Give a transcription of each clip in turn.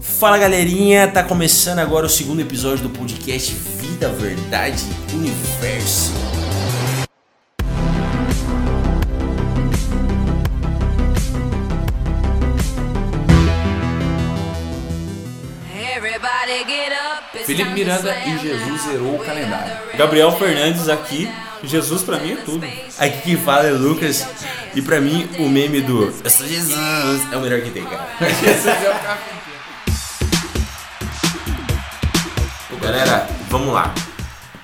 Fala galerinha, tá começando agora o segundo episódio do podcast Vida, Verdade, Universo. Felipe Miranda e Jesus zerou o calendário. Gabriel Fernandes aqui. Jesus pra mim é tudo. Aqui quem fala é Lucas e pra mim o meme do Eu sou Jesus é o melhor que tem, cara. Jesus é o Galera, vamos lá.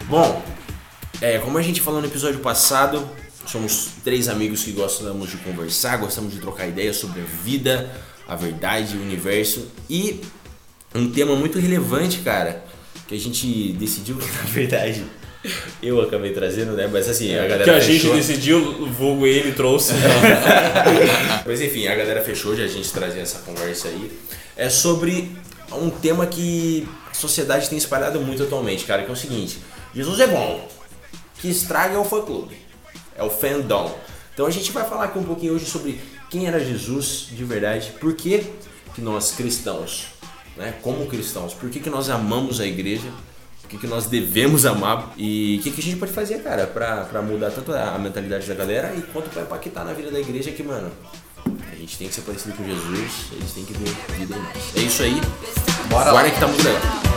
Bom, é, como a gente falou no episódio passado, somos três amigos que gostamos de conversar, gostamos de trocar ideias sobre a vida, a verdade, o universo e um tema muito relevante, cara, que a gente decidiu que na verdade eu acabei trazendo, né? Mas assim, a galera Que a gente fechou. decidiu, o vulgo ele trouxe. Mas enfim, a galera fechou de a gente trazer essa conversa aí. É sobre um tema que sociedade tem espalhado muito atualmente, cara, que é o seguinte: Jesus é bom, que estraga é o fã clube, é o fandom. Então a gente vai falar aqui um pouquinho hoje sobre quem era Jesus de verdade, por que, que nós cristãos, né, como cristãos, por que, que nós amamos a igreja, o que, que nós devemos amar e o que, que a gente pode fazer, cara, pra, pra mudar tanto a mentalidade da galera e quanto pra impactar na vida da igreja que, mano, a gente tem que ser parecido com Jesus, eles têm que ver vida em nós. É isso aí, Bora lá. que tá muito legal.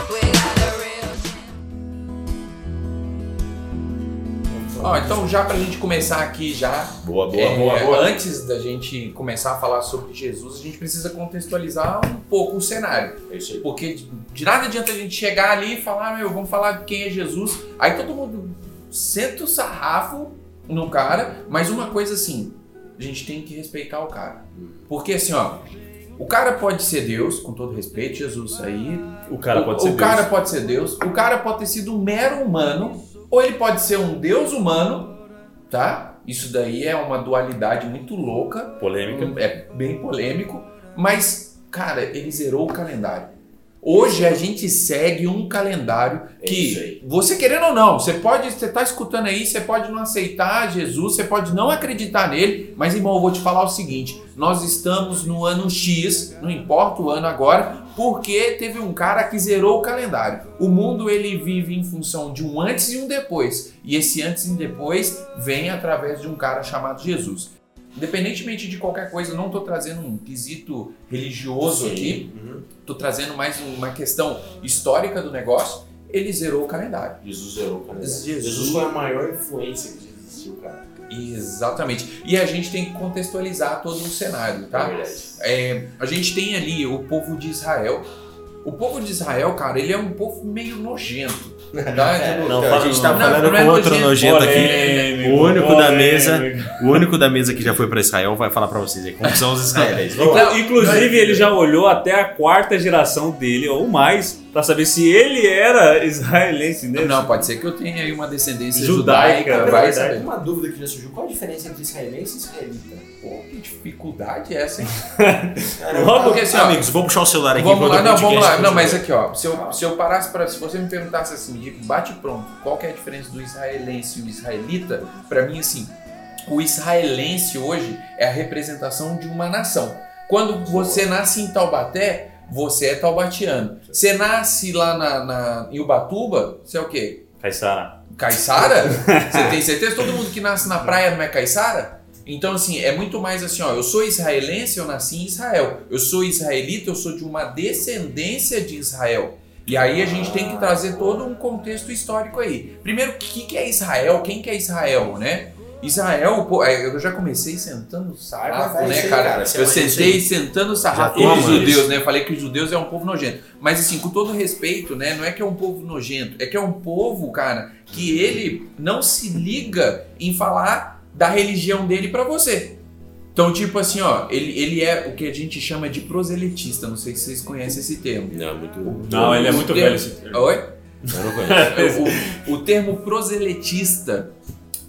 Ó, então já pra gente começar aqui já. Boa, boa, é, boa, boa. Antes da gente começar a falar sobre Jesus, a gente precisa contextualizar um pouco o cenário. É isso aí. Porque de, de nada adianta a gente chegar ali e falar, meu, vamos falar quem é Jesus. Aí todo mundo senta o sarrafo no cara, mas uma coisa assim, a gente tem que respeitar o cara. Porque assim, ó, o cara pode ser Deus, com todo respeito, Jesus aí. O cara o, pode ser o Deus. cara pode ser Deus, o cara pode ter sido um mero humano, ou ele pode ser um Deus humano, tá? Isso daí é uma dualidade muito louca, Polêmica. é bem polêmico, mas, cara, ele zerou o calendário. Hoje a gente segue um calendário É que, você querendo ou não, você pode, você tá escutando aí, você pode não aceitar Jesus, você pode não acreditar nele, mas irmão, eu vou te falar o seguinte: nós estamos no ano X, não importa o ano agora, porque teve um cara que zerou o calendário. O mundo ele vive em função de um antes e um depois, e esse antes e depois vem através de um cara chamado Jesus. Independentemente de qualquer coisa, eu não estou trazendo um quesito religioso aqui, Uhum. estou trazendo mais uma questão histórica do negócio. Ele zerou o calendário. Jesus zerou o calendário. Jesus- Jesus foi a maior influência que existiu, cara. Exatamente. E a gente tem que contextualizar todo o cenário, tá? É. É, a gente tem ali o povo de Israel. O povo de Israel, cara, ele é um povo meio nojento. Tá? Tipo, Não, a gente tá não, falando não é com outro nojento, nojento aqui. Polêmico, O único da polêmico. mesa, o único da mesa que já foi pra Israel vai falar pra vocês aí como são os israelenses. Não, Inclusive, ele já olhou até a quarta geração dele, ou mais, pra saber se ele era israelense mesmo. Não, pode ser que eu tenha aí uma descendência Judaica, judaica, é vai saber. Uma dúvida que já surgiu, qual a diferença entre israelense e israelita? Pô, que dificuldade é essa, hein? Logo, Porque assim, ó, Amigos, vou puxar o celular aqui Vamos lá, não, vamos lá. Não, mas aqui, ó, se eu, se eu parasse para, se você me perguntasse assim, de bate pronto, qual que é a diferença do israelense e o israelita? Pra mim, assim, o israelense hoje é a representação de uma nação. Quando você nasce em Taubaté, você é taubatiano. Você nasce lá na, na, em Ubatuba, você é o quê? Caissara. Caiçara? Você tem certeza? Todo mundo que nasce na praia não é caiçara? Então, assim, é muito mais assim, ó. Eu sou israelense, eu nasci em Israel. Eu sou israelita, eu sou de uma descendência de Israel. E aí a gente tem que trazer todo um contexto histórico aí. Primeiro, o que, que é Israel? Quem que é Israel, né? Israel, pô, é, eu já comecei sentando o sarrafo, vai, né, aí, cara? cara, você eu sentei sentando o sarrafo com os judeus, isso. né? Eu falei que os judeus é um povo nojento. Mas assim, com todo respeito, né? Não é que é um povo nojento, é que é um povo, cara, que ele não se liga em falar da religião dele pra você. Então, tipo assim, ó, ele, ele é o que a gente chama de proselitista. Não sei se vocês conhecem esse termo. Não, muito. Não, ele é muito velho esse termo. Oi? Eu não conheço. o, o termo proselitista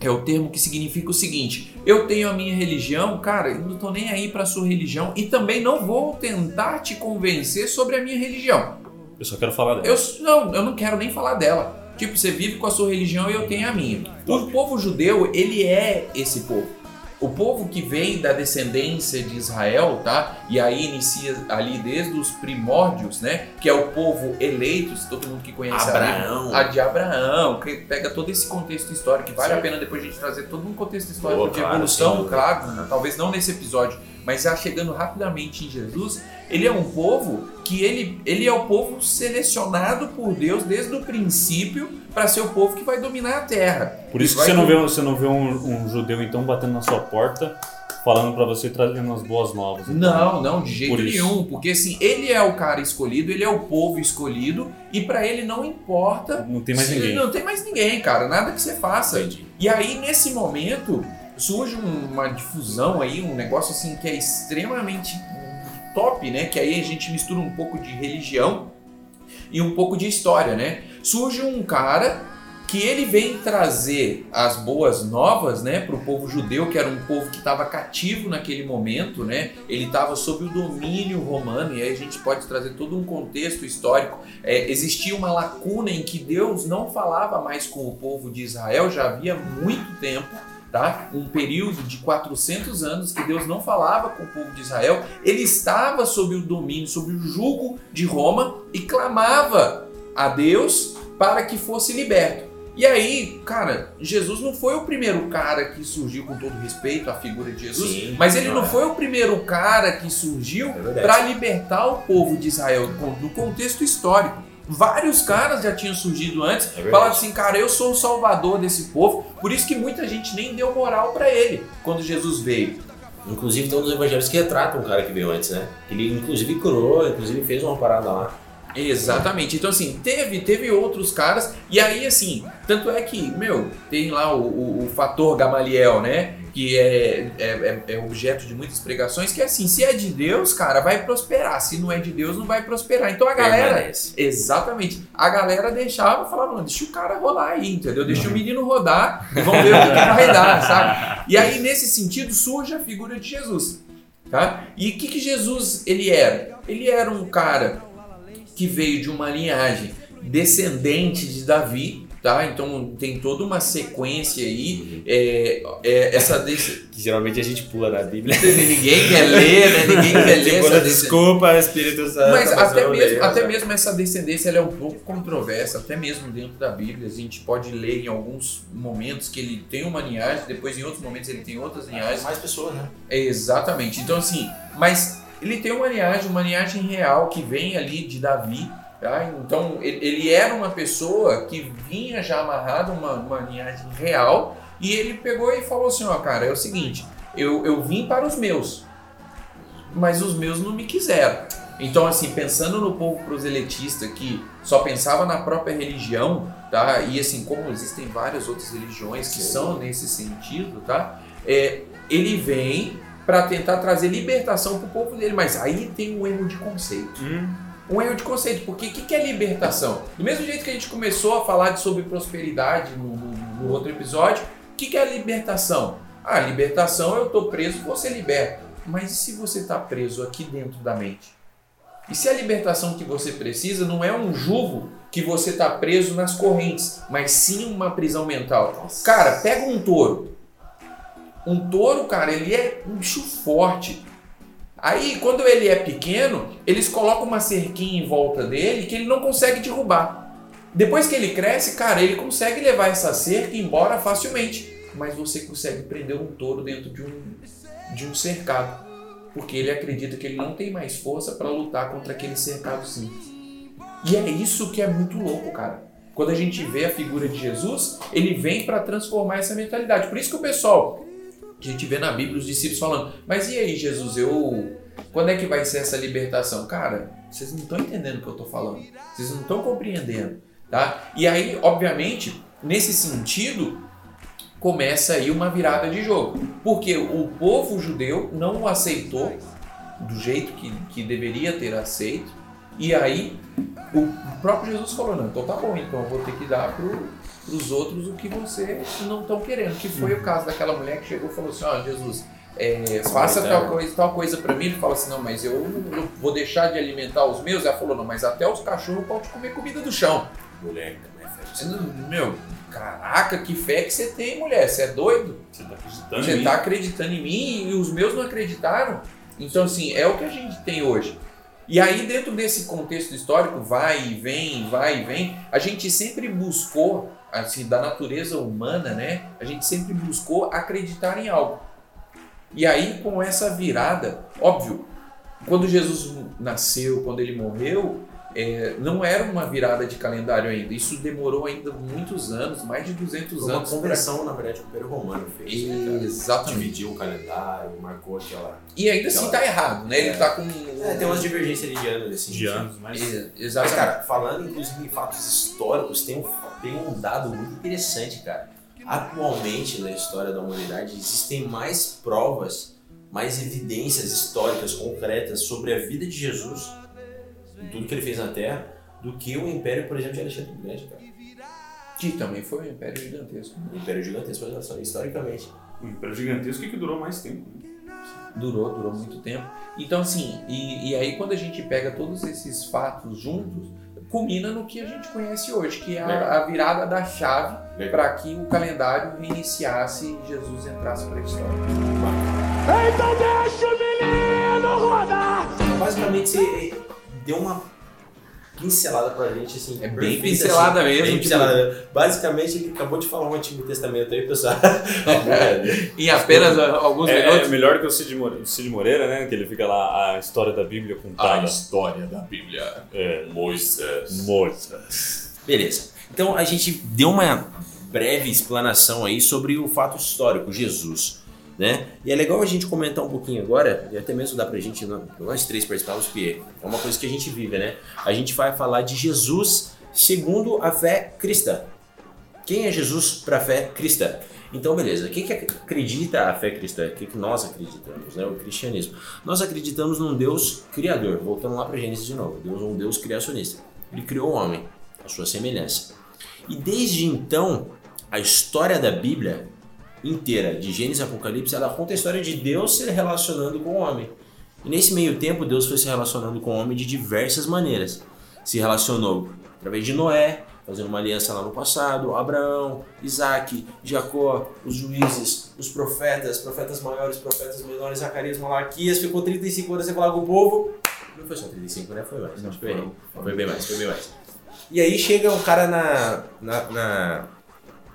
é o termo que significa o seguinte: eu tenho a minha religião, cara, eu não tô nem aí pra sua religião e também não vou tentar te convencer sobre a minha religião. Eu só quero falar dela. Eu não, eu não quero nem falar dela. Tipo, você vive com a sua religião e eu tenho a minha. O povo judeu, ele é esse povo. O povo que vem da descendência de Israel, tá? E aí inicia ali desde os primórdios, né? Que é o povo eleito, todo mundo que conhece Abraão. a, de Abraão, que pega todo esse contexto histórico, que vale Sim. a pena depois a gente trazer todo um contexto histórico de claro, evolução, claro, talvez não nesse episódio, mas já chegando rapidamente em Jesus, ele é um povo que ele, ele é o povo selecionado por Deus desde o princípio para ser o povo que vai dominar a terra. Por isso que você não vê, você não vê um, um judeu então batendo na sua porta, falando pra você trazendo as boas novas. então. Não, não, de jeito Por isso. nenhum, porque assim, ele é o cara escolhido, ele é o povo escolhido e para ele não importa Não tem mais se- ninguém. Não tem mais ninguém, cara, nada que você faça. Entendi. E aí, nesse momento, surge um- uma difusão aí, um negócio assim que é extremamente top, né? Que aí a gente mistura um pouco de religião e um pouco de história, né? Surge um cara que ele vem trazer as boas novas, né, para o povo judeu, que era um povo que estava cativo naquele momento, né? Ele estava sob o domínio romano e aí a gente pode trazer todo um contexto histórico. É, existia uma lacuna em que Deus não falava mais com o povo de Israel já havia muito tempo. Tá? Um período de 400 anos que Deus não falava com o povo de Israel, ele estava sob o domínio, sob o jugo de Roma e clamava a Deus para que fosse liberto. E aí, cara, Jesus não foi o primeiro cara que surgiu, com todo respeito à figura de Jesus, Sim, mas ele não é. foi o primeiro cara que surgiu É para libertar o povo de Israel no contexto histórico. Vários caras já tinham surgido antes, verdade. falaram assim, cara, eu sou o salvador desse povo. Por isso que muita gente nem deu moral para ele quando Jesus veio. Inclusive tem um dos evangelhos que retratam o cara que veio antes, né? Ele inclusive curou, inclusive fez uma parada lá. Exatamente. Então, assim, teve, teve outros caras, e aí, assim, tanto é que, meu, tem lá o, o- o fator Gamaliel, né? Que é, é, é- é objeto de muitas pregações, que é assim, se é de Deus, cara, vai prosperar. Se não é de Deus, não vai prosperar. Então a galera. Permanece. Exatamente. A galera deixava, falava, mano, deixa o cara rolar aí, entendeu? Deixa o menino rodar e vamos ver o que, que vai dar, sabe? E aí, nesse sentido, surge a figura de Jesus, tá? E o que, que Jesus, ele era? Ele era um cara que veio de uma linhagem descendente de Davi, tá? Então tem toda uma sequência aí. É, é, essa desse... Que geralmente a gente pula na Bíblia. ninguém quer ler, né? Ninguém quer ler Tipo, essa descendência. desculpa, Espírito Santo. Mas até mesmo, leio, até né? mesmo essa descendência ela é um pouco controversa, até mesmo dentro da Bíblia. A gente pode ler em alguns momentos que ele tem uma linhagem, depois em outros momentos ele tem outras linhagens. mais pessoas, né? É, Exatamente. Então, assim, mas ele tem uma linhagem, uma linhagem real que vem ali de Davi. Tá? Então, ele, era uma pessoa que vinha já amarrado uma, uma linhagem real e ele pegou e falou assim: Ó, cara, é o seguinte, eu, eu vim para os meus, mas os meus não me quiseram. Então, assim, pensando no povo proselitista que só pensava na própria religião, tá? E assim, como existem várias outras religiões que Sim. são nesse sentido, tá? É, ele vem para tentar trazer libertação para o povo dele, mas aí tem um erro de conceito. Um erro de conceito, porque o que, que é libertação? Do mesmo jeito que a gente começou a falar de sobre prosperidade no, no- no outro episódio, o que, que é libertação? Ah, libertação eu tô preso, você liberta. Mas e se você está preso aqui dentro da mente? E se a libertação que você precisa não é um jugo que você está preso nas correntes, mas sim uma prisão mental? Cara, pega um touro. Um touro, cara, ele é um bicho forte. Aí, quando ele é pequeno, eles colocam uma cerquinha em volta dele que ele não consegue derrubar. Depois que ele cresce, cara, ele consegue levar essa cerca embora facilmente. Mas você consegue prender um touro dentro de um, de um cercado. Porque ele acredita que ele não tem mais força para lutar contra aquele cercado simples. E é isso que é muito louco, cara. Quando a gente vê a figura de Jesus, ele vem para transformar essa mentalidade. Por isso que o pessoal, a gente vê na Bíblia os discípulos falando, mas e aí, Jesus, eu. Quando é que vai ser essa libertação? Cara, vocês não estão entendendo o que eu estou falando. Vocês não estão compreendendo. Tá? E aí, obviamente, nesse sentido, começa aí uma virada de jogo. Porque o povo judeu não aceitou do jeito que, que deveria ter aceito. E aí o próprio Jesus falou, não, então tá bom, então eu vou ter que dar pro, pros outros o que vocês não estão querendo. Que foi o caso daquela mulher que chegou e falou assim, ó, Jesus, é, faça tal coisa, tal coisa para mim. Ele fala assim, não, mas eu não vou deixar de alimentar os meus. Ela falou, não, mas até os cachorros podem comer comida do chão. Mulher também faz Você Meu, caraca, que fé que você tem, mulher, você é doido? Você tá acreditando em Você mim? tá acreditando em mim e os meus não acreditaram? Então, assim, é o que a gente tem hoje. E aí, dentro desse contexto histórico, vai e vem, vai e vem, a gente sempre buscou, assim, da natureza humana, né? A gente sempre buscou acreditar em algo. E aí, com essa virada, óbvio, quando Jesus nasceu, quando ele morreu, é, não era uma virada de calendário ainda. Isso demorou ainda muitos anos, mais de 200 Foi uma anos. pra- conversão, na verdade, que o Império Romano fez. né, cara? Exatamente. Dividiu o calendário, marcou aquela. E ainda assim tá errado, né? Ele É. tá com. É, tem umas divergências ali de anos, assim. De anos, mas. É, Mas, Exatamente. cara, falando inclusive em fatos históricos, tem um, tem um dado muito interessante, cara. Atualmente, na história da humanidade, existem mais provas, mais evidências históricas concretas sobre a vida de Jesus, tudo que ele fez na Terra, do que o Império, por exemplo, de Alexandre o Grande, cara. Que também foi um império gigantesco. Um império gigantesco, olha só, historicamente. Um império gigantesco que durou mais tempo. né? Durou, durou muito tempo. Então, assim, e, e aí quando a gente pega todos esses fatos juntos, culmina no que a gente conhece hoje, que é a, a virada da chave para que o calendário reiniciasse e Jesus entrasse para a história. Então deixa o menino rodar! Basicamente, você deu uma pincelada pra gente, assim. É bem perfeita, pincelada mesmo, Bem tipo- pincelada. Basicamente, ele acabou de falar um Antigo Testamento aí, pessoal. Em apenas a- alguns É, é minutos. melhor que o Cid Moreira, Cid Moreira, né? Que ele fica lá, a história da Bíblia contada. história da Bíblia. É, Moisés. Moisés. Beleza. Então, a gente deu uma breve explanação aí sobre o fato histórico, Jesus. Né? E é legal a gente comentar um pouquinho agora, e até mesmo dá pra gente, nós três participarmos, porque é uma coisa que a gente vive, né? A gente vai falar de Jesus segundo a fé cristã. Quem é Jesus para a fé cristã? Então, beleza. Quem que acredita a fé cristã? O que, que nós acreditamos, né? O cristianismo. Nós acreditamos num Deus criador. Voltando lá para Gênesis de novo. Deus é um Deus criacionista. Ele criou o homem, a sua semelhança. E desde então, a história da Bíblia inteira, de Gênesis e Apocalipse, ela conta a história de Deus se relacionando com o homem. E nesse meio tempo, Deus foi se relacionando com o homem de diversas maneiras. Se relacionou através de Noé, fazendo uma aliança lá no passado, Abraão, Isaac, Jacó, os juízes, os profetas, profetas maiores, profetas menores, Zacarias, Malaquias, ficou 35 anos sem falar com o povo. Não foi só 35, né? Foi mais. Acho que foi, foi bem mais, foi bem mais. E aí chega um cara na, na, na,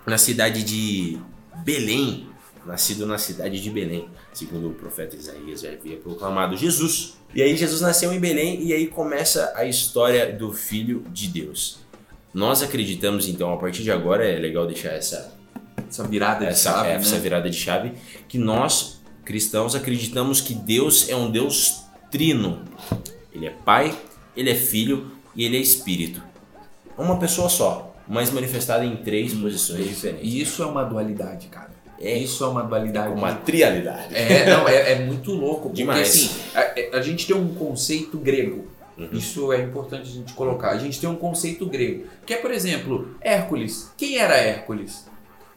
na cidade de Belém, nascido na cidade de Belém, segundo o profeta Isaías já havia proclamado Jesus. E aí Jesus nasceu em Belém e aí começa a história do Filho de Deus. Nós acreditamos então, a partir de agora é legal deixar essa Essa virada de essa, chave, é, essa né? virada de chave, que nós, cristãos, acreditamos que Deus é um Deus trino. Ele é Pai, Ele é Filho e Ele é Espírito. É uma pessoa só, mas manifestada em três posições diferentes. E isso é uma dualidade, cara. É. Isso é uma dualidade. Uma trialidade. É, não, é, é muito louco. Porque Demais. assim, a, a gente tem um conceito grego. Uhum. Isso é importante a gente colocar. A gente tem um conceito grego. Que é, por exemplo, Hércules. Quem era Hércules?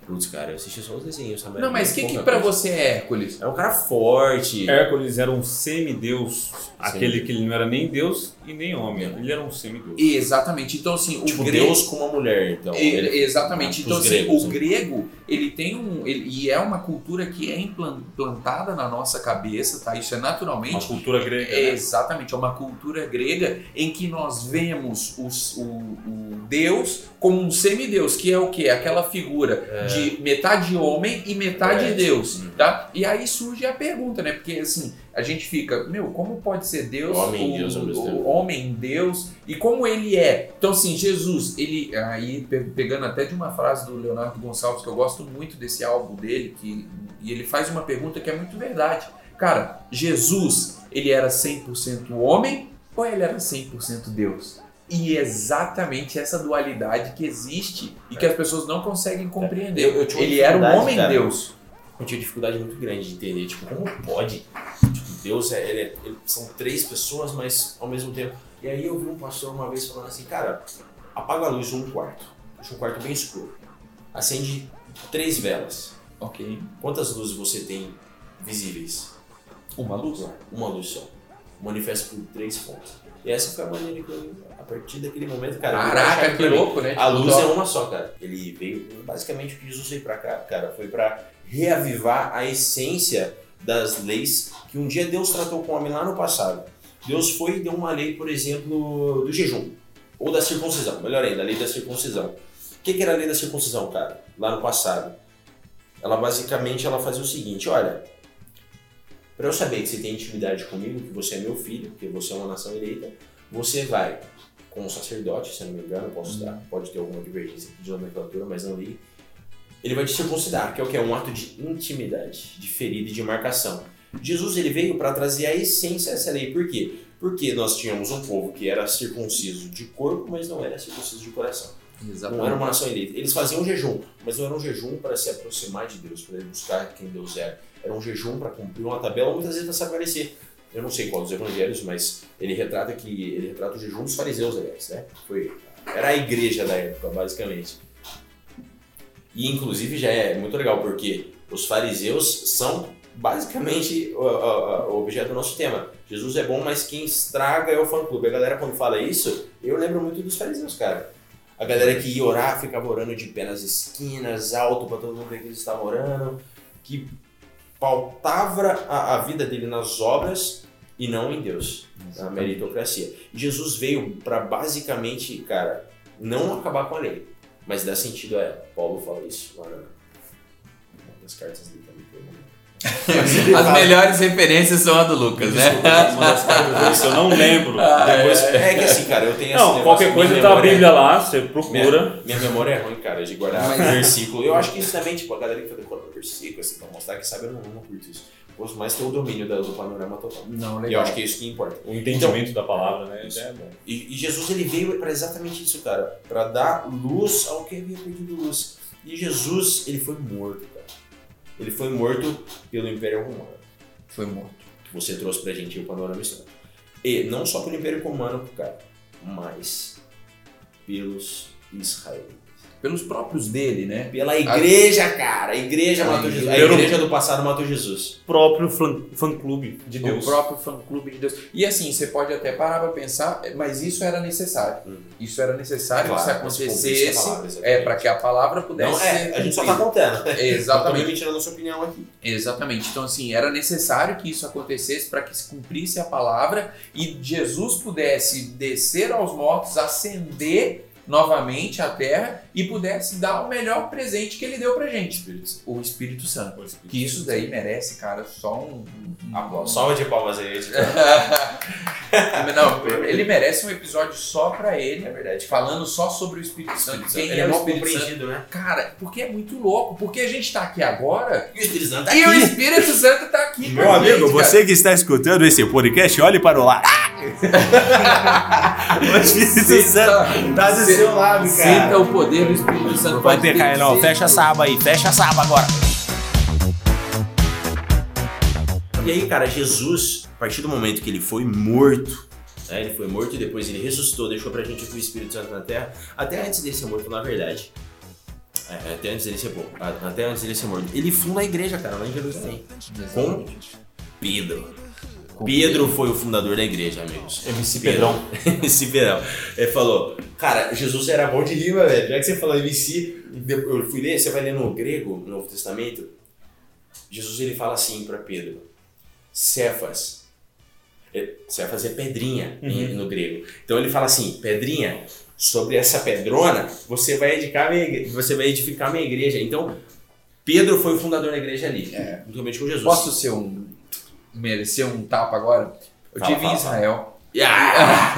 Putz, cara, eu assisti só os desenhos, sabe? Não, mas o que, que pra coisa. você é Hércules? É um cara forte. Hércules era um semideus, aquele que ele não era nem deus e nem homem. Ele era um semideus. Exatamente. Então, assim, o Tipo, grego. Deus com uma mulher, então. Ele- exatamente. Ah, Então, assim, gregos, o grego, ele tem um. ele- e é uma cultura que é implan- implantada na nossa cabeça, tá? Isso é Uma naturalmente. cultura grega. É, né? exatamente, é uma cultura grega em que nós vemos os- o, o Deus como um semideus, que é o quê? Aquela figura de metade homem e metade É. Deus, Uhum. tá? E aí surge a pergunta, né? Porque assim, a gente fica, meu, como pode ser Deus, Homem o, Deus o homem Deus e como ele é? Então assim, Jesus, ele aí pe- pegando até de uma frase do Leonardo Gonçalves que eu gosto muito desse álbum dele, que e ele faz uma pergunta que é muito verdade. Cara, Jesus, ele era 100% homem ou ele era 100% Deus? E é exatamente essa dualidade que existe e que as pessoas não conseguem compreender. Eu- eu ele era um dificuldade, homem cara. Deus. eu tinha dificuldade muito grande de entender, tipo, como pode? Tipo, Deus é, ele é- ele- são três pessoas, mas ao mesmo tempo. E aí eu vi um pastor uma vez falando assim, cara, apaga a luz de um quarto, deixa um quarto bem escuro, acende três velas. Ok. Quantas luzes você tem visíveis? Uma luz? Uma luz só. Manifesta por três pontos. E essa foi a maneira que eu, a partir daquele momento, cara, Caraca, que louco, né? A Tipo, luz dó. é uma só, cara. Ele veio, basicamente o que Jesus veio pra cá, cara, foi pra reavivar a essência das leis que um dia Deus tratou com o homem lá no passado. Deus foi e deu uma lei, por exemplo, do jejum. Ou da circuncisão, melhor ainda, a lei da circuncisão. O que, que era a lei da circuncisão, cara? Lá no passado. Ela basicamente ela fazia o seguinte, olha, para eu saber que você tem intimidade comigo, que você é meu filho, que você é uma nação eleita, você vai com o sacerdote, se não me engano, posso dar, pode ter alguma divergência aqui de nomenclatura, mas não li. Ele vai te circuncidar, que é o que? Um ato de intimidade, de ferida e de marcação. Jesus ele veio para trazer a essência dessa lei. Por quê? Porque nós tínhamos um povo que era circunciso de corpo, mas não era circunciso de coração. Não era Exatamente. uma nação eleita. Eles faziam um jejum, mas não era um jejum para se aproximar de Deus, para buscar quem Deus era. Era um jejum para cumprir uma tabela, muitas vezes para se aparecer. Eu não sei qual dos evangelhos, mas ele retrata que ele retrata o jejum dos fariseus, aliás, né? Foi era a igreja da época, basicamente. E inclusive já é muito legal porque os fariseus são basicamente o, o- o objeto do nosso tema. Jesus é bom, mas quem estraga é o fã-clube. A galera quando fala isso, eu lembro muito dos fariseus, cara. A galera que ia orar, ficava orando de pé nas esquinas, alto pra todo mundo ver que eles estavam orando, que pautava a, a vida dele nas obras e não em Deus, na meritocracia. Jesus veio pra basicamente, cara, não acabar com a lei, mas dar sentido a ela. Paulo fala isso lá na, nas cartas dele também. As melhores referências são a do Lucas, né? Eu não lembro. Depois, é que assim, cara, eu tenho Não, qualquer minha coisa tá a Bíblia lá, você procura. Minha memória é ruim, cara, de guardar Mas- versículo. Eu acho que isso também, tipo, a galera que fica decorando versículo, assim, pra mostrar que sabe, eu não, não curto isso. Mais ter o domínio do, panorama total. Não, E eu legal. acho que é isso que importa. O entendimento da palavra, né? Isso é bom. E, e Jesus, ele veio para exatamente isso, cara. Pra dar luz ao que havia perdido luz. E Jesus, ele foi morto, cara. Ele foi morto pelo Império Romano. Foi morto. Que você trouxe pra gente o panorama histórico. E não só pelo Império Romano, cara, mas pelos israelitas. Pelos próprios dele, né? Pela igreja, cara. A igreja A matou Jesus. A igreja. do passado matou Jesus. Próprio fã- fã-clube de Deus. O próprio fã-clube de Deus. E assim, você pode até parar pra pensar, mas isso era necessário. Uhum. Isso era necessário Claro, que se acontecesse. palavra. É, para que a palavra pudesse Não, ser é, a gente só tá cumprida. contando. Eu Exatamente. me tirando a sua opinião aqui. Exatamente. Então, assim, era necessário que isso acontecesse para que se cumprisse a palavra e Jesus pudesse descer aos mortos, ascender novamente à terra e pudesse dar o melhor presente que ele deu pra gente, o Espírito Santo. Que isso daí merece, cara, só um. um- Aplausos. Salva de palmas aí. Não, ele merece um episódio só pra ele, É verdade. falando só sobre o Espírito Santo. Quem Ele é é o mal Espírito Santo? compreendido, né? Cara, porque é muito louco. Porque a gente tá aqui agora E o Espírito Santo tá e o aqui. Espírito Santo tá aqui. Meu amigo, gente, cara. você que está escutando esse podcast, olhe para o lado. o Espírito Santo tá do seu lado, Sinta cara. o poder do Espírito Santo. Vai Pode ter cair, não. Fecha essa aba aí, fecha essa aba agora. E aí, cara, Jesus, a partir do momento que ele foi morto, né, ele foi morto e depois ele ressuscitou, deixou pra gente o Espírito Santo na Terra, até antes dele ser morto, na verdade. É, até antes dele ser morto. Até antes dele ser morto. Ele funda a igreja, cara, lá em Jerusalém. Com Pedro. Pedro foi o fundador da igreja, amigos. MC. Pedrão. MC Pedrão. Ele falou, cara, Jesus era bom de rima, velho. Já que você falou MC, eu fui ler, você vai ler no grego, no Novo Testamento, Jesus ele fala assim para Pedro, Cefas. É, Cefas é pedrinha em- no grego. Então ele fala assim, pedrinha, sobre essa pedrona, você vai edificar minha igreja, você vai edificar minha igreja. Então, Pedro foi o fundador da igreja ali, É. juntamente com Jesus. Posso ser um. Merecer um tapa agora? Eu Fala, tive em fala. Israel. Yeah!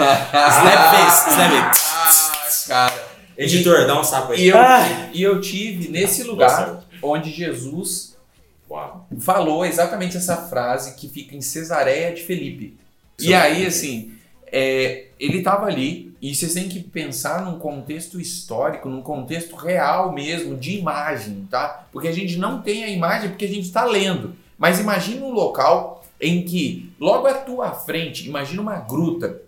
Snap face, snap it. Ah, cara. Editor, dá um sapo aí. E eu, Ah. e eu tive nesse lugar onde Jesus Uau. falou exatamente essa frase que fica em Cesareia de Felipe. E aí, assim, é, ele estava ali e vocês têm que pensar num contexto histórico, num contexto real mesmo, de imagem, tá? Porque a gente não tem a imagem porque a gente está lendo. Mas imagina um local em que, logo à tua frente, imagina uma gruta,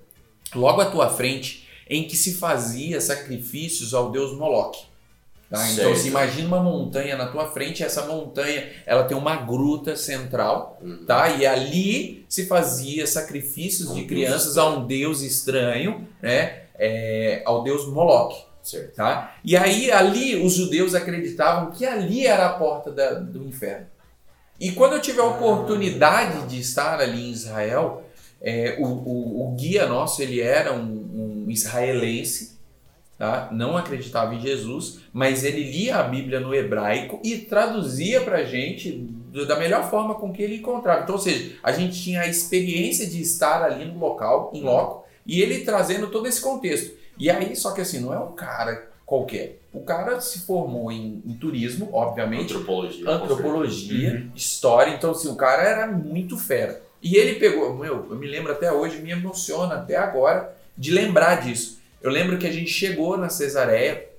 logo à tua frente, em que se fazia sacrifícios ao deus Moloque. Tá? Então, se imagina uma montanha na tua frente, essa montanha ela tem uma gruta central, Uhum. tá? E ali se fazia sacrifícios de Um crianças a um deus estranho, né? É, ao deus Moloque, Certo. tá? E aí ali os judeus acreditavam que ali era a porta da- do inferno. E quando eu tive a oportunidade de estar ali em Israel, é, o, o- o guia nosso ele era um, um israelense, tá? não acreditava em Jesus, mas ele lia a Bíblia no hebraico e traduzia para gente do- da melhor forma com que ele encontrava. Então, ou seja, a gente tinha a experiência de estar ali no local, em loco, e ele trazendo todo esse contexto. E aí, só que assim, não é um cara qualquer. O cara se formou em, em turismo, obviamente, Antropologia. antropologia, história, então assim, o cara era muito fera. E ele pegou, meu, eu me lembro até hoje, me emociona até agora de lembrar disso. Eu lembro que a gente chegou na Cesareia,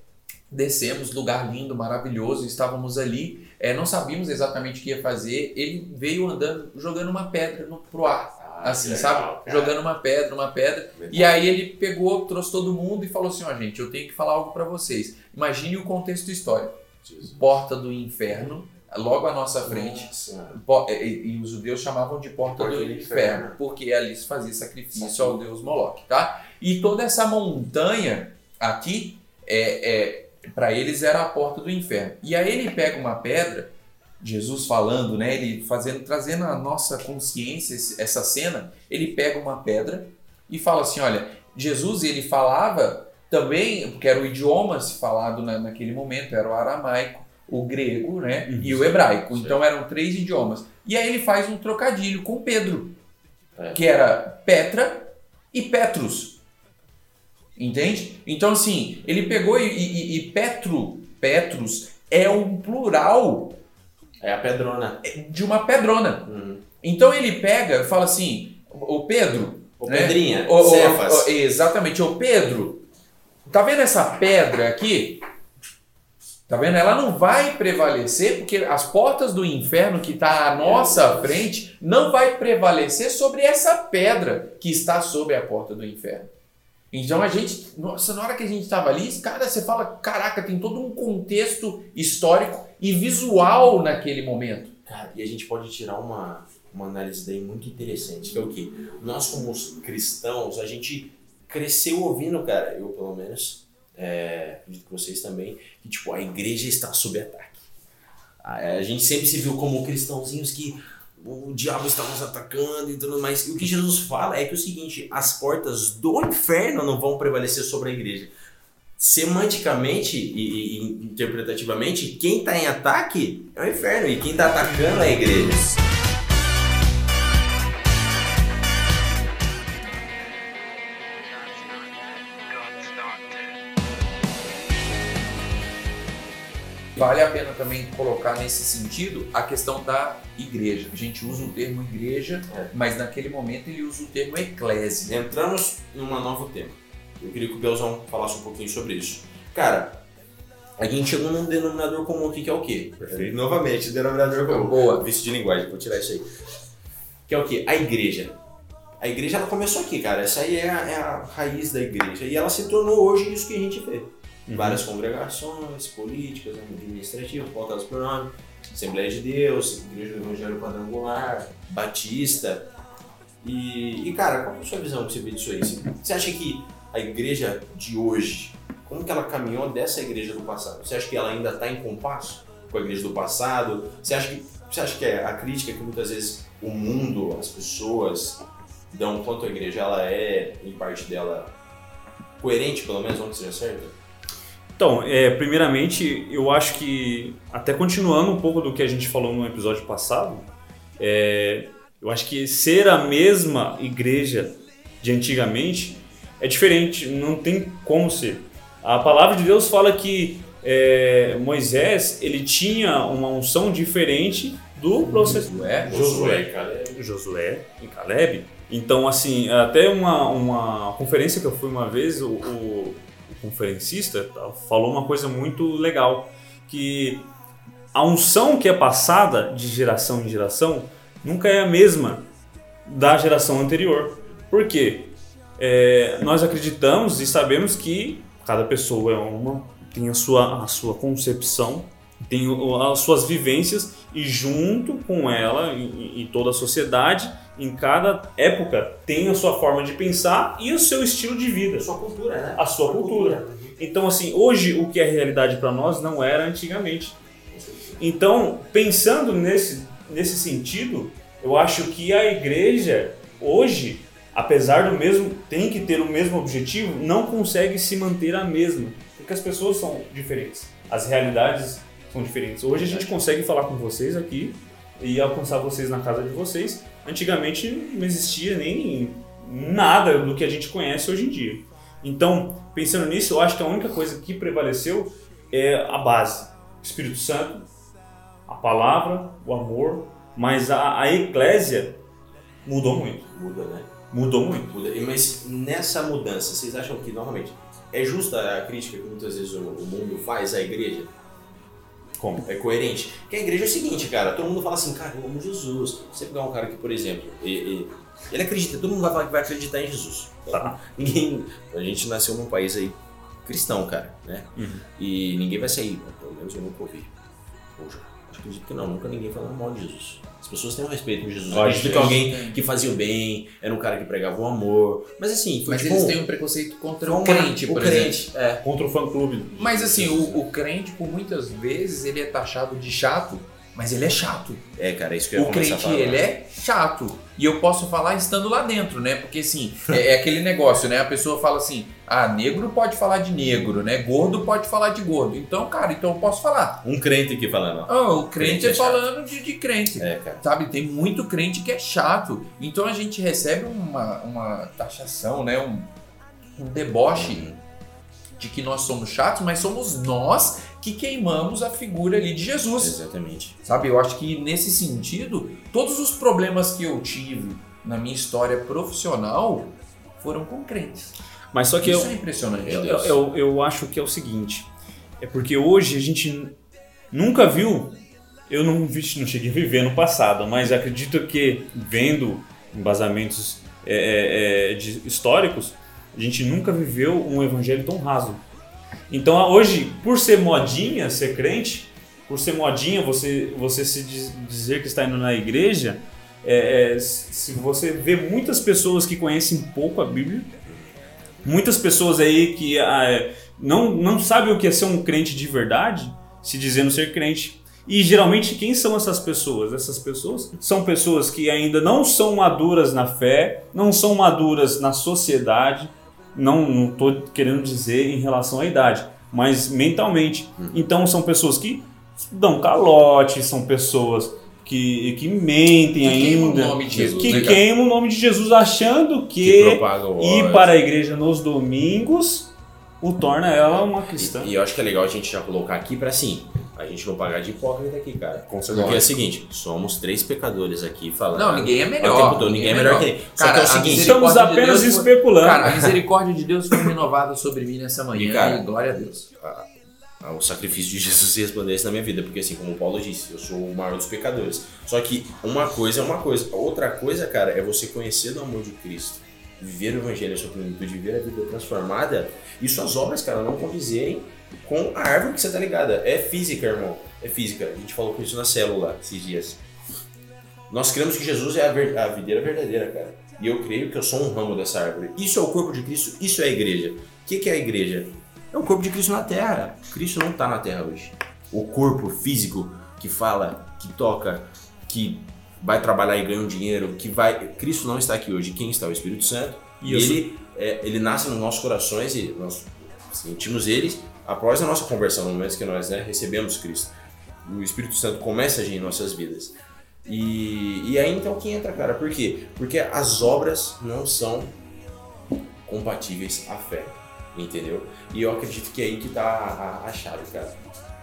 descemos, lugar lindo, maravilhoso, estávamos ali, é, não sabíamos exatamente o que ia fazer, ele veio andando, jogando uma pedra no, pro ar, assim, sabe? legal. Jogando uma pedra, uma pedra, e aí ele pegou, trouxe todo mundo e falou assim, ó gente, eu tenho que falar algo para vocês. Imagine o contexto histórico. Jesus. Porta do inferno, logo à nossa frente. Nossa. E, e os judeus chamavam de porta, Porta do, do inferno, inferno. porque ali se fazia sacrifício ao deus Moloque, tá? E toda essa montanha aqui, é, é, para eles era a porta do inferno. E aí ele pega uma pedra, Jesus falando, né? Ele fazendo, trazendo à nossa consciência essa cena. Ele pega uma pedra e fala assim, olha, Jesus ele falava também, porque era o idioma se falado na, naquele momento, era o aramaico, o grego, né? E o hebraico. Certo. Então eram três idiomas. E aí ele faz um trocadilho com Pedro, É. que era Petra e Petrus. Entende? Então, assim, ele pegou e, e- e Petro, Petrus, é um plural É a pedrona. de uma pedrona. Uhum. Então ele pega e fala assim: Ô Pedro. Ô, né? Pedrinha, ô, Cefas. ô, exatamente, ô Pedro. Tá vendo essa pedra aqui? Tá vendo? Ela não vai prevalecer, porque as portas do inferno que está à nossa frente não vai prevalecer sobre essa pedra que está sobre a porta do inferno. Então a gente, nossa, na hora que a gente estava ali, cara, você fala, caraca, tem todo um contexto histórico e visual naquele momento. Cara, e a gente pode tirar uma, uma análise daí muito interessante, que é o quê? Nós, como os cristãos, a gente cresceu ouvindo, cara, eu pelo menos, é, acredito que vocês também, que tipo, a igreja está sob ataque. A, a gente sempre se viu como cristãozinhos que o diabo está nos atacando e tudo mais. E o que Jesus fala é que é o seguinte, as portas do inferno não vão prevalecer sobre a igreja. Semanticamente e, e interpretativamente, quem está em ataque é o inferno e quem está atacando é a igreja. Vale a pena também colocar nesse sentido a questão da igreja. A gente usa o termo igreja, É. mas naquele momento ele usa o termo eclésia. Entramos em um novo tema. Eu queria que o Belzão falasse um pouquinho sobre isso. Cara, a gente chegou num denominador comum aqui que é o quê? Perfeito. Novamente, denominador comum. Boa. Vício de linguagem, vou tirar isso aí. Que é o quê? A igreja. A igreja ela começou aqui, cara. Essa aí é a, é a raiz da igreja. E ela se tornou hoje isso que a gente vê. Várias congregações, políticas, administrativas, voltadas por nome. Assembleia de Deus, Igreja do Evangelho Quadrangular, Batista. E, e, cara, qual é a sua visão que você vê disso aí? Você acha que a igreja de hoje, como que ela caminhou dessa igreja do passado? Você acha que ela ainda está em compasso com a igreja do passado? Você acha que, você acha que é a crítica que muitas vezes o mundo, as pessoas dão quanto a igreja ela é, em parte dela, coerente, pelo menos, vamos dizer certo? Então, é, primeiramente, eu acho que, até continuando um pouco do que a gente falou no episódio passado, é, eu acho que ser a mesma igreja de antigamente é diferente, não tem como ser. A palavra de Deus fala que é, Moisés ele tinha uma unção diferente do processo Josué, Josué. Josué e Caleb. Então, assim, até uma, uma conferência que eu fui uma vez, o, o- o conferencista falou uma coisa muito legal, que a unção que é passada de geração em geração nunca é a mesma da geração anterior. Por quê? É, nós acreditamos e sabemos que cada pessoa é uma tem a sua, a sua concepção, tem as suas vivências e junto com ela e, e toda a sociedade, em cada época tem a sua forma de pensar e o seu estilo de vida, Sua cultura, né? a sua cultura. Então assim, hoje o que é realidade para nós não era antigamente. Então, pensando nesse, nesse sentido, eu acho que a igreja hoje, apesar do mesmo, tem que ter o mesmo objetivo, não consegue se manter a mesma, porque as pessoas são diferentes, as realidades são diferentes. Hoje a gente consegue falar com vocês aqui e alcançar vocês na casa de vocês. Antigamente não existia nem nada do que a gente conhece hoje em dia. Então, pensando nisso, eu acho que a única coisa que prevaleceu é a base. Espírito Santo, a palavra, o amor, mas a, a eclésia mudou muito. Muda, né? Mudou muito. Muda. Mas nessa mudança, vocês acham que, normalmente, é justa a crítica que muitas vezes o, o mundo faz à igreja? Como? É coerente? Porque a igreja é o seguinte, cara, todo mundo fala assim, cara, eu amo Jesus. Você pegar um cara que, por exemplo, e- e- ele acredita, todo mundo vai falar que vai acreditar em Jesus. Tá. Ninguém. A gente nasceu num país aí cristão, cara, né? Uhum. E ninguém vai sair, pelo menos eu nunca ouvi. Ou já. Acredito que não, nunca ninguém falando mal de Jesus. As pessoas têm um respeito por Jesus. Acredito que que alguém que fazia o bem, era um cara que pregava o amor. Mas assim, foi Mas tipo, eles têm um preconceito contra o crente, o por exemplo. crente, é. Contra o fã-clube. Mas assim, o, o crente, por muitas vezes, ele é taxado de chato, mas ele é chato. É, cara, isso que eu ia O crente, ele é chato. E eu posso falar estando lá dentro, né? Porque assim, é, é aquele negócio, né? A pessoa fala assim, ah, negro pode falar de negro, né? Gordo pode falar de gordo. Então, cara, então eu posso falar. Um crente aqui falando. Ah, o crente, Crente é é falando de, de crente. É, cara. Sabe, tem muito crente que é chato. Então a gente recebe uma, uma taxação, né? Um, um deboche de que nós somos chatos, mas somos nós que queimamos a figura ali de Jesus. Exatamente. Sabe, eu acho que nesse sentido, todos os problemas que eu tive na minha história profissional foram com crentes. Mas só que Isso eu, é impressionante. eu, Deus. eu, eu acho que é o seguinte: é porque hoje a gente nunca viu, eu não, vi, não cheguei a viver no passado, mas acredito que vendo embasamentos é, é, é, de- históricos, a gente nunca viveu um evangelho tão raso. Então hoje, por ser modinha ser crente, por ser modinha você, você se diz- dizer que está indo na igreja, é, é, se você vê muitas pessoas que conhecem pouco a Bíblia, muitas pessoas aí que ah, não, não sabem o que é ser um crente de verdade, se dizendo ser crente. E geralmente quem são essas pessoas? Essas pessoas são pessoas que ainda não são maduras na fé, não são maduras na sociedade, não estou querendo dizer em relação à idade, mas mentalmente. Então são pessoas que dão calote, são pessoas que, que mentem Que queima o ainda, nome de Jesus, que né, queimam o nome de Jesus achando Que que ir para a igreja nos domingos o torna ela uma cristã. E, e eu acho que é legal a gente já colocar aqui pra assim, a gente não pagar de hipócrita aqui, cara. Com Porque é o seguinte, somos três pecadores aqui falando. Não, ninguém é melhor. tempo todo, ninguém é melhor que ninguém. Só Cara, que é o a seguinte, Estamos de apenas Deus foi- especulando. Cara, a misericórdia de Deus foi renovada sobre mim nessa manhã. E, cara, e glória a Deus. ah, o sacrifício de Jesus se resplandece na minha vida, porque assim, como o Paulo disse, eu sou o maior dos pecadores. Só que uma coisa é uma coisa, a outra coisa, cara, é você conhecer do amor de Cristo, viver o evangelho, a sua plenitude, viver a vida transformada, e suas obras, cara, não condizerem com a árvore que você tá ligada. É física, irmão. É física. A gente falou com isso na célula esses dias. Nós cremos que Jesus é a, ver- a videira verdadeira, cara. E eu creio que eu sou um ramo dessa árvore. Isso é o corpo de Cristo, isso é a igreja. O que, que é a igreja? É o corpo de Cristo na terra. Cristo não está na terra hoje. O corpo físico que fala, que toca, que vai trabalhar e ganha um dinheiro, que vai. Cristo não está aqui hoje. Quem está? O Espírito Santo. E ele, é, ele nasce nos nossos corações e nós sentimos eles após a nossa conversão, no momento que nós né, recebemos Cristo. O Espírito Santo começa a agir em nossas vidas. E, e aí então que entra, cara? Por quê? Porque as obras não são compatíveis à fé. Entendeu? E eu acredito que é aí que tá a, a chave, cara.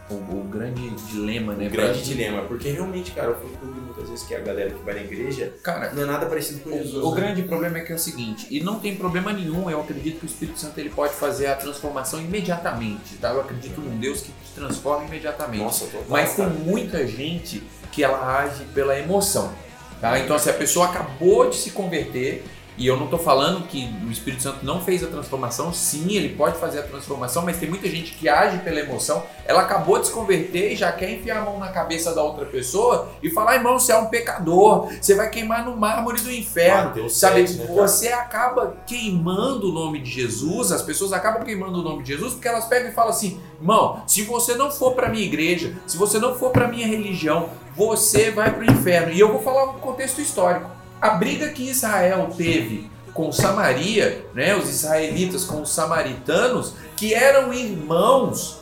O, o grande dilema, né? Um grande dilema. Porque realmente, cara, eu ouvindo muitas vezes que a galera que vai na igreja Cara, não é nada parecido com Jesus. O, o né? grande problema é que é o seguinte, e não tem problema nenhum, eu acredito que o Espírito Santo ele pode fazer a transformação imediatamente, tá? Eu acredito num Deus que te transforma imediatamente. Nossa, total, Mas tem muita gente que ela age pela emoção, tá? Então se a pessoa acabou de se converter, E eu não tô falando que o Espírito Santo não fez a transformação, sim, ele pode fazer a transformação, mas tem muita gente que age pela emoção. Ela acabou de se converter e já quer enfiar a mão na cabeça da outra pessoa e falar: irmão, você é um pecador, você vai queimar no mármore do inferno. Mateus Sabe, 7, né, você acaba queimando o nome de Jesus, as pessoas acabam queimando o nome de Jesus porque elas pegam e falam assim: irmão, se você não for para minha igreja, se você não for para minha religião, você vai para o inferno. E eu vou falar um contexto histórico. A briga que Israel teve com Samaria, né, os israelitas com os samaritanos, que eram irmãos,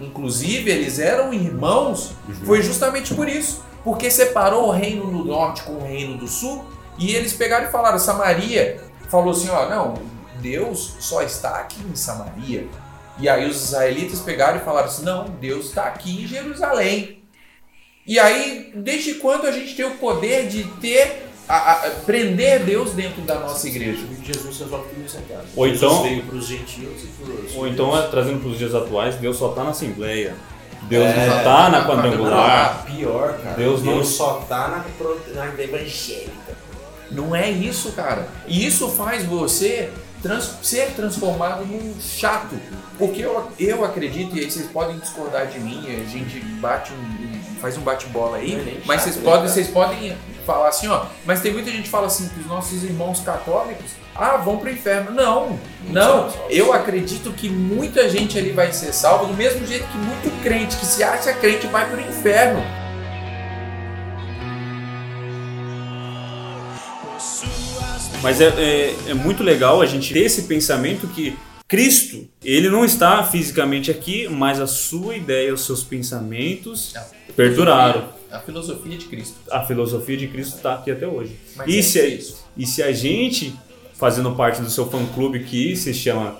inclusive eles eram irmãos, foi justamente por isso. Porque separou o reino do norte com o reino do sul, e eles pegaram e falaram: Samaria falou assim: ó, não, Deus só está aqui em Samaria. E aí os israelitas pegaram e falaram assim: não, Deus está aqui em Jerusalém. E aí, desde quando a gente tem o poder de ter, a- a- prender Deus dentro da nossa igreja? Jesus resolve tudo isso aqui. Ou então- veio para os gentios e pros Ou então, trazendo para os dias atuais, Deus só tá na Assembleia. Deus É, não tá na quadrangular. Ah, pior, cara. Deus não- só tá na, na evangélica. Não é isso, cara. E isso faz você trans- ser transformado num chato. Porque eu, eu acredito, e aí vocês podem discordar de mim, a gente bate um, faz um bate-bola aí, Não é mas chato, vocês né, podem, cara? vocês podem falar assim, ó. Mas tem muita gente que fala assim que os nossos irmãos católicos, ah, vão pro inferno. Não, não. Eu acredito que muita gente ali vai ser salva, do mesmo jeito que muito crente que se acha crente vai pro inferno. Mas é, é, é muito legal a gente ter esse pensamento que Cristo, ele não está fisicamente aqui, mas a sua ideia, os seus pensamentos perduraram. A filosofia de Cristo. A filosofia de Cristo está aqui até hoje. Mas E é se, isso. e se a gente, fazendo parte do seu fã-clube que se chama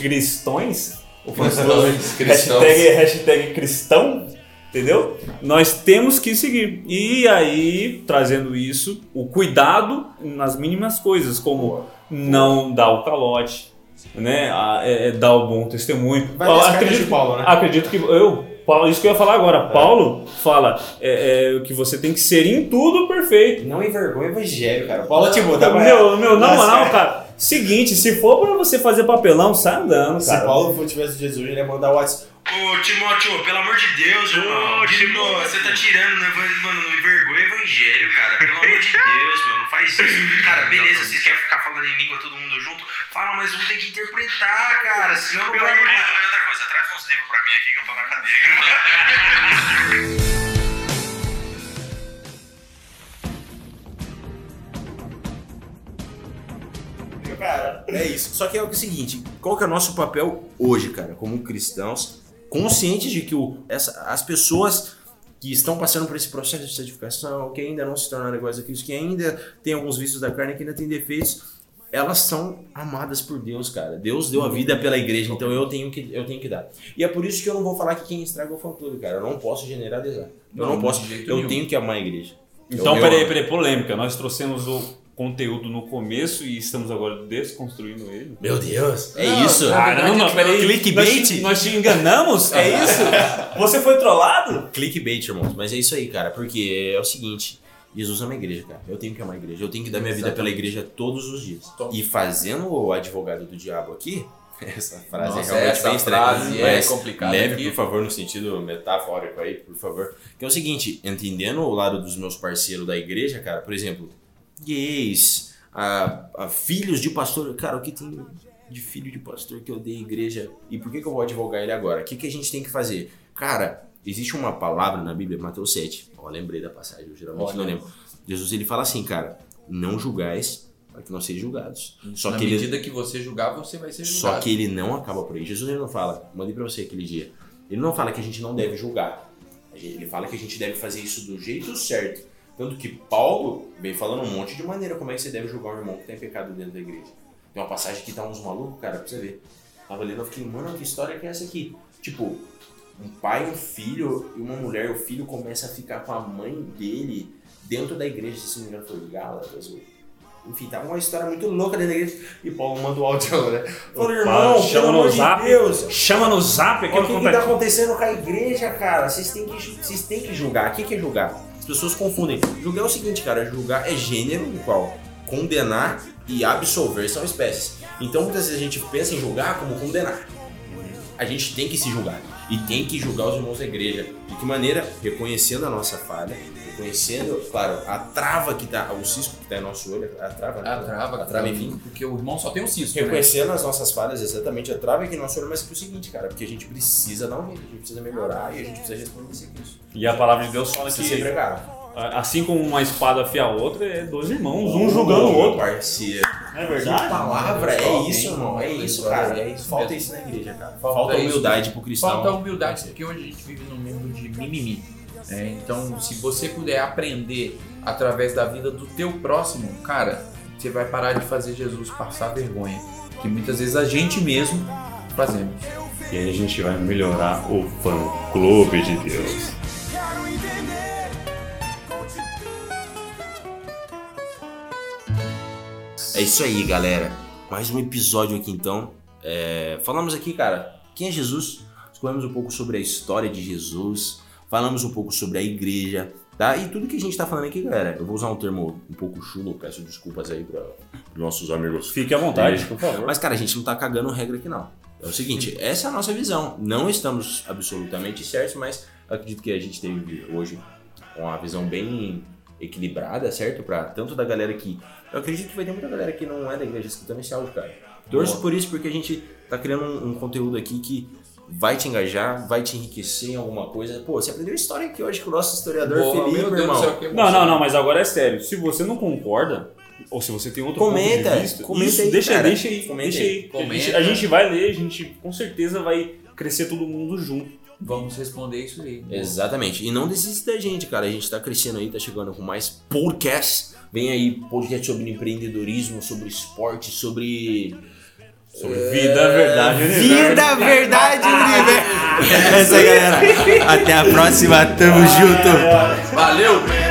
Cristões, o fã-clube hashtag, hashtag cristão, entendeu? Nós temos que seguir. E aí, trazendo isso, o cuidado nas mínimas coisas, como não dar o calote, né? A- é- é dar o bom testemunho. Vai acredito, de Paulo, né? acredito que eu, Paulo, isso que eu ia falar agora. Paulo fala é, é, que você tem que ser em tudo perfeito. Não envergonha o evangelho, cara. Paulo, dá pra... Meu, meu, na moral, é. cara. Seguinte, se for pra você fazer papelão, sai andando, Se cara. Paulo for tivesse Jesus, ele ia mandar o WhatsApp. Ô, Timóteo, pelo amor de Deus, irmão. De novo, você tá tirando, né? Mano, não envergonha o evangelho, cara. Pelo amor de Deus, meu, não faz isso. Cara, beleza, vocês querem ficar falando em língua todo mundo junto? Fala, mas vamos ter que interpretar, cara. Senão não vai. Outra coisa, traz uns livros pra mim aqui que eu tô na cadeira. Cara, é isso. Só que é o seguinte, qual que é o nosso papel hoje, cara, como cristãos, conscientes de que o, essa, as pessoas que estão passando por esse processo de santificação, que ainda não se tornaram iguais a Cristo, que ainda tem alguns vícios da carne, que ainda tem defeitos, elas são amadas por Deus, cara. Deus deu a vida pela igreja, então eu tenho que, eu tenho que dar. E é por isso que eu não vou falar que quem estraga o fã-clube, cara. Eu não posso generalizar. Eu não, Não, posso. Eu nenhum. tenho que amar a igreja. Então, Eu- peraí, peraí, polêmica. Nós trouxemos o conteúdo no começo e estamos agora desconstruindo ele. Meu Deus, é Não, isso? Caramba, peraí. clickbait? Nós te, nós te enganamos? É isso? Você foi trollado? Clickbait, irmãos. Mas é isso aí, cara. Porque é o seguinte: Jesus ama a igreja, cara. Eu tenho que amar a igreja. Eu tenho que dar minha vida pela igreja todos os dias. Top. E fazendo o advogado do diabo aqui. Essa frase Nossa, é realmente essa bem estranha. frase é mas complicada Leve, aqui. por favor, no sentido metafórico aí, por favor. Que é o seguinte: entendendo o lado dos meus parceiros da igreja, cara, por exemplo, gays, a, a filhos de pastor. Cara, o que tem de filho de pastor que odeia a igreja? E por que, que eu vou advogar ele agora? O que, que a gente tem que fazer? Cara, existe uma palavra na Bíblia, Mateus 7. Ó, lembrei da passagem, eu geralmente Olha. não lembro. Jesus ele fala assim, cara, não julgais para que não sejam julgados. Só Na que ele medida que você julgar, você vai ser julgado. só que ele não acaba por aí. Jesus ele não fala, mandei pra você aquele dia. Ele não fala que a gente não deve julgar. Ele fala que a gente deve fazer isso do jeito certo. Tanto que Paulo vem falando um monte de maneira como é que você deve julgar um irmão que tem pecado dentro da igreja. Tem uma passagem que tá uns malucos, cara, pra você ver. Tava lendo, eu fiquei, mano, que história que é essa aqui? Tipo, um pai, um filho e uma mulher, o filho começa a ficar com a mãe dele dentro da igreja, se não me engano foi Gálatas, ou enfim, tá uma história muito louca dentro da igreja. E Paulo manda o áudio, né? Falou, irmão, pelo chama amor no de zap. Deus. Chama no zap aqui O que, que tá acontecendo com a igreja, cara? Vocês têm que, vocês têm que julgar. O que, que é julgar? As pessoas confundem. Julgar é o seguinte, cara. Julgar é gênero no qual condenar e absolver são espécies. Então muitas vezes a gente pensa em julgar como condenar. A gente tem que se julgar e tem que julgar os irmãos da igreja. De que maneira? Reconhecendo a nossa falha, reconhecendo, claro, a trava que tá, o cisco que tá em nosso olho, a trava, né? A trava, a trava, enfim. Porque o irmão só tem um cisco, né? Reconhecendo as nossas falhas, exatamente, a trava no nosso olho, mas que é o seguinte, cara, porque a gente precisa dar um jeito, a gente precisa melhorar e a gente precisa resplandecer com isso. E a palavra de Deus fala Precisa ser que, pregado. assim como uma espada afia a outra, é dois irmãos, um julgando o outro. Parceiro. É Que verdade? palavra é isso, irmão. É isso, cara. É isso. Falta isso na igreja, cara. Falta Falta, isso. humildade pro cristão. Falta humildade, porque hoje a gente vive num mundo de mimimi. né? então, se você puder aprender através da vida do teu próximo, cara, você vai parar de fazer Jesus passar vergonha. Que muitas vezes a gente mesmo fazemos. E aí a gente vai melhorar o fã clube de Deus. É isso aí, galera. Mais um episódio aqui então. É, Falamos aqui, cara, quem é Jesus? Escolhemos um pouco sobre a história de Jesus. Falamos um pouco sobre a igreja, tá? E tudo que a gente tá falando aqui, galera, eu vou usar um termo um pouco chulo, peço desculpas aí para nossos amigos. Fique à vontade, por favor. Mas, cara, a gente não tá cagando regra aqui, não. É o seguinte, essa é a nossa visão. Não estamos absolutamente certos, mas acredito que a gente teve hoje uma visão bem equilibrada, certo? Pra tanto da galera que. Eu acredito que vai ter muita galera que não é da igreja escutando esse áudio, cara. Torço por isso porque a gente tá criando um, um conteúdo aqui que vai te engajar, vai te enriquecer em alguma coisa. Pô, você aprendeu história aqui hoje com o nosso historiador Boa, Felipe, meu Deus do irmão. céu, que Não, não, não, mas agora é sério. Se você não concorda, ou se você tem outro Comenta, ponto de vista, comenta isso, aí, deixa, cara. deixa aí, Comenta deixa aí. aí. Comenta. A gente, a gente vai ler, a gente com certeza vai crescer todo mundo junto. Vamos responder isso aí. Exatamente. E não desista da gente, cara. A gente tá crescendo aí, tá chegando com mais podcasts. Vem aí podcast sobre empreendedorismo, sobre esporte, sobre. Sobre vida, verdade, Vida, verdade, universo. É isso aí, galera. Até a próxima. Tamo junto. Valeu!